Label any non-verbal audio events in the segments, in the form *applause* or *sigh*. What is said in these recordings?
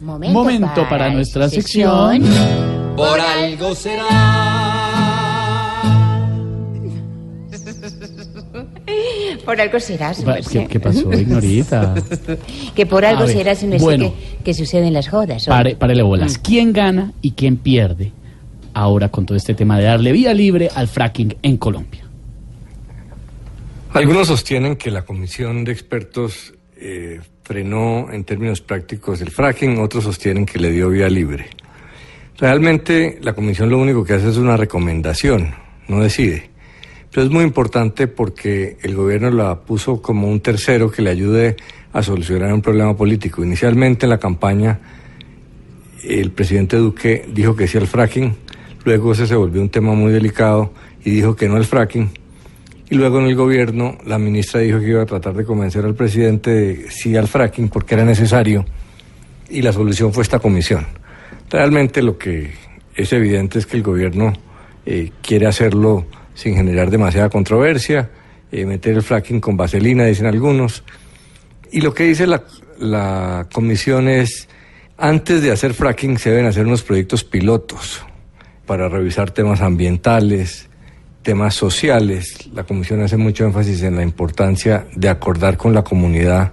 Momento, para, nuestra sección. Por algo será. *laughs* Por algo será, su merced. ¿Qué, qué pasó, Ignorita? *laughs* Que por algo A ver, será, su merced, bueno. que, que suceden las jodas. ¿o? Pare, párele bolas. ¿Quién gana y quién pierde ahora con todo este tema de darle vía libre al fracking en Colombia? Algunos sostienen que la comisión de expertos eh, frenó en términos prácticos el fracking, otros sostienen que le dio vía libre. Realmente la comisión lo único que hace es una recomendación, no decide. Pero es muy importante porque el gobierno la puso como un tercero que le ayude a solucionar un problema político. Inicialmente en la campaña el presidente Duque dijo que sí al fracking, luego ese se volvió un tema muy delicado y dijo que no al fracking. Luego en el gobierno la ministra dijo que iba a tratar de convencer al presidente de sí al fracking porque era necesario y la solución fue esta comisión. Realmente lo que es evidente es que el gobierno eh, quiere hacerlo sin generar demasiada controversia, eh, meter el fracking con vaselina, dicen algunos. Y lo que dice la comisión es, antes de hacer fracking se deben hacer unos proyectos pilotos para revisar temas ambientales, temas sociales. La comisión hace mucho énfasis en la importancia de acordar con la comunidad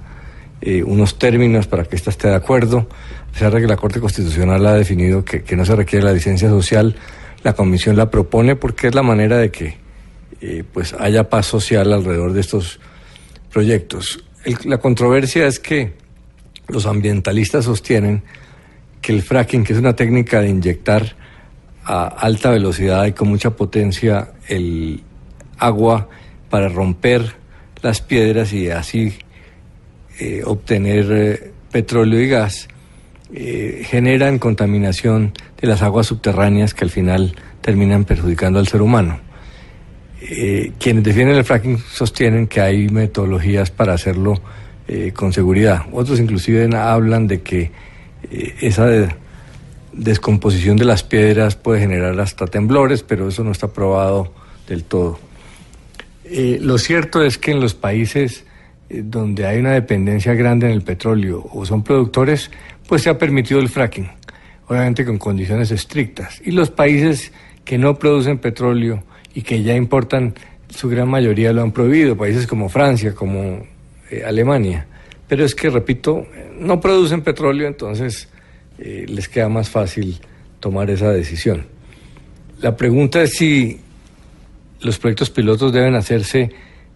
eh, unos términos para que ésta esté de acuerdo. A pesar de que la Corte Constitucional ha definido que, no se requiere la licencia social, la comisión la propone porque es la manera de que eh, pues haya paz social alrededor de estos proyectos. El- la controversia es que los ambientalistas sostienen que el fracking, que es una técnica de inyectar a alta velocidad y con mucha potencia el agua para romper las piedras y así eh, obtener eh, petróleo y gas, eh, generan contaminación de las aguas subterráneas que al final terminan perjudicando al ser humano. Eh, quienes defienden el fracking sostienen que hay metodologías para hacerlo con seguridad. Otros inclusive hablan de que esa de- descomposición de las piedras puede generar hasta temblores, pero eso no está probado del todo. Eh, lo cierto es que en los países eh, donde hay una dependencia grande en el petróleo o son productores, pues se ha permitido el fracking, obviamente con condiciones estrictas. Y los países que no producen petróleo y que ya importan, su gran mayoría lo han prohibido, países como Francia, como eh, Alemania. Pero es que, repito, no producen petróleo, entonces eh, les queda más fácil tomar esa decisión. La pregunta es si los proyectos pilotos deben hacerse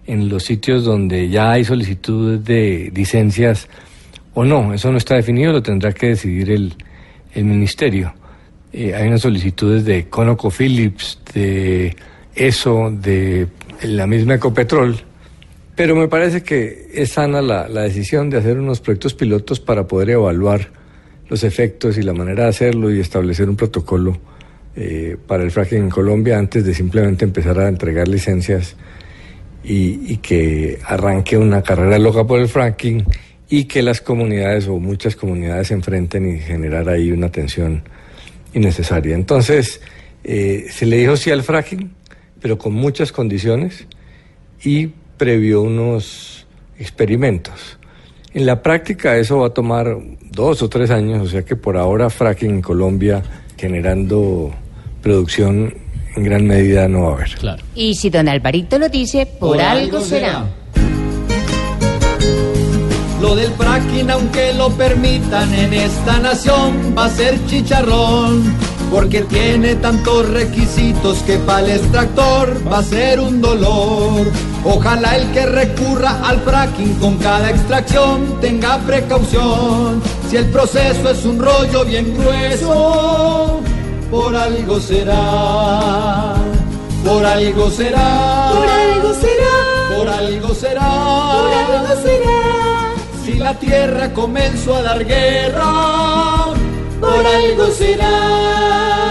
en los sitios donde ya hay solicitudes de licencias o no. Eso no está definido, lo tendrá que decidir el, el ministerio. Eh, hay unas solicitudes de ConocoPhillips, de ESO, de la misma Ecopetrol, pero me parece que es sana la, la decisión de hacer unos proyectos pilotos para poder evaluar los efectos y la manera de hacerlo y establecer un protocolo eh, para el fracking en Colombia antes de simplemente empezar a entregar licencias y, y que arranque una carrera loca por el fracking y que las comunidades o muchas comunidades se enfrenten y generar ahí una tensión innecesaria. Entonces, eh, se le dijo sí al fracking, pero con muchas condiciones y previó unos experimentos. En la práctica eso va a tomar dos o tres años, o sea que por ahora fracking en Colombia generando producción en gran medida no va a haber. Claro. Y si don Alvarito lo dice, por, algo será. Lo del fracking, aunque lo permitan en esta nación, va a ser chicharrón. Porque tiene tantos requisitos que para el extractor va a ser un dolor. Ojalá el que recurra al fracking con cada extracción tenga precaución. Si el proceso es un rollo bien grueso, por algo será. Por algo será. Por algo será. Por algo será. Por algo será. Si la tierra comenzó a dar guerra, por algo será.